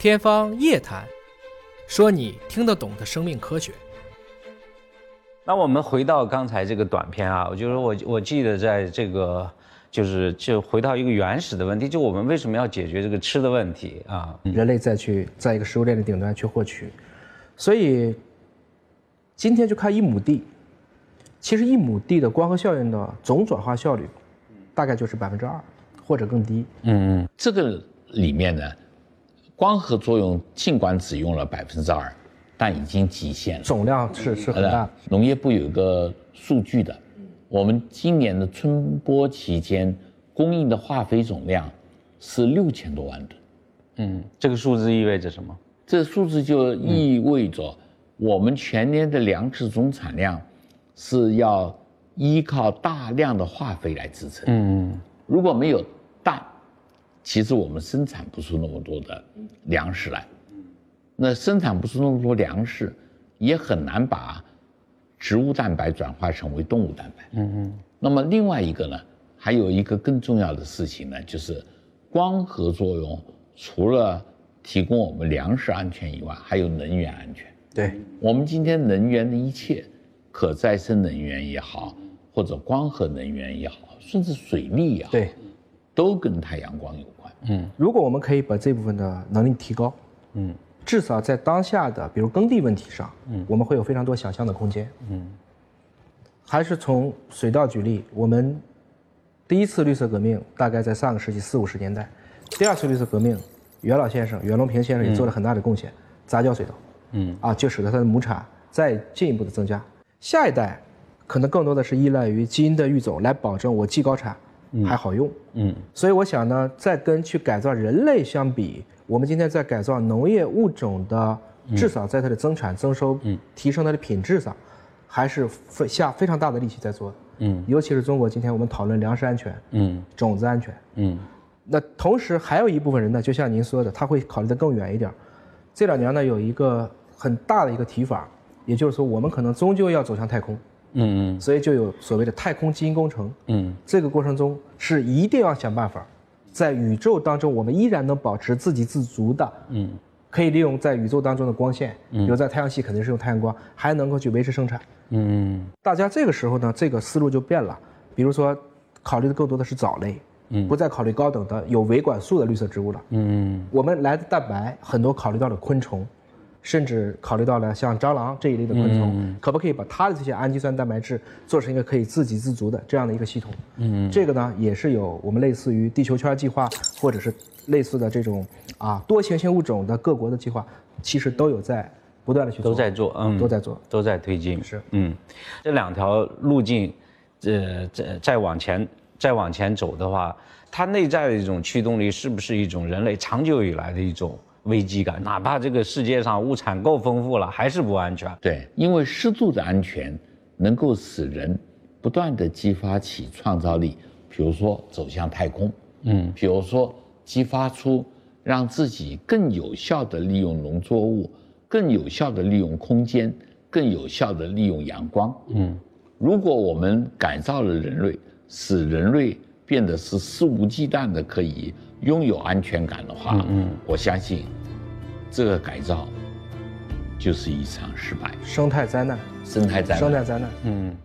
天方夜谭，说你听得懂的生命科学。那我们回到刚才这个短片啊，我就说我我记得在这个就是就回到一个原始的问题，就我们为什么要解决这个吃的问题啊？人类再去在一个食物链的顶端去获取，所以今天就看一亩地，其实一亩地的光合效应的总转化效率大概就是百分之二或者更低。嗯嗯，这个里面呢，光合作用尽管只用了百分之二。但已经极限了，总量是是很大。农业部有一个数据的，我们今年的春播期间供应的化肥总量是六千多万吨。嗯，这个数字意味着什么？这数字就意味着我们全年的粮食总产量是要依靠大量的化肥来支撑。嗯，如果没有氮，其实我们生产不出那么多的粮食来。那生产不出那么多粮食，也很难把植物蛋白转化成为动物蛋白。嗯嗯。那么另外一个呢，还有一个更重要的事情呢，就是光合作用除了提供我们粮食安全以外，还有能源安全。对。我们今天能源的一切，可再生能源也好，或者光合能源也好，甚至水利也好，对，都跟太阳光有关。嗯。如果我们可以把这部分的能力提高，嗯。至少在当下的，比如耕地问题上，嗯，我们会有非常多想象的空间，嗯。还是从水稻举例，我们第一次绿色革命大概在上个世纪四五十年代，第二次绿色革命，袁老先生、袁隆平先生也做了很大的贡献，杂交水稻，嗯，啊，就使得它的亩产再进一步的增加。下一代可能更多的是依赖于基因的育种来保证我既高产还好用，嗯。所以我想呢，在跟去改造人类相比。我们今天在改造农业物种的，至少在它的增产增收、提升它的品质上，还是下非常大的力气在做的。嗯，尤其是中国今天我们讨论粮食安全，嗯，种子安全，嗯，那同时还有一部分人呢，就像您说的，他会考虑的更远一点。这两年呢，有一个很大的一个提法，也就是说，我们可能终究要走向太空。嗯嗯，所以就有所谓的太空基因工程。嗯，这个过程中是一定要想办法。在宇宙当中，我们依然能保持自给自足的，嗯，可以利用在宇宙当中的光线，嗯。比如在太阳系肯定是用太阳光，还能够去维持生产，嗯，大家这个时候呢，这个思路就变了，比如说，考虑的更多的是藻类，嗯，不再考虑高等的有维管束的绿色植物了，嗯，我们来的蛋白很多考虑到了昆虫。甚至考虑到了像蟑螂这一类的昆虫，可不可以把它的这些氨基酸蛋白质做成一个可以自给自足的这样的一个系统？嗯，这个呢也是有我们类似于地球圈计划，或者是类似的这种啊多行星物种的各国的计划，其实都有在不断的去都在做，嗯，都在做，都在推进。是，嗯，这两条路径，呃，再再往前再往前走的话，它内在的一种驱动力是不是一种人类长久以来的一种？危机感，哪怕这个世界上物产够丰富了，还是不安全。对，因为适度的安全能够使人不断的激发起创造力，比如说走向太空，嗯，比如说激发出让自己更有效的利用农作物，更有效的利用空间，更有效的利用阳光，嗯。如果我们改造了人类，使人类变得是肆无忌惮的可以。拥有安全感的话，嗯，我相信这个改造就是一场失败，生态灾难，生态灾难，生态灾难，嗯。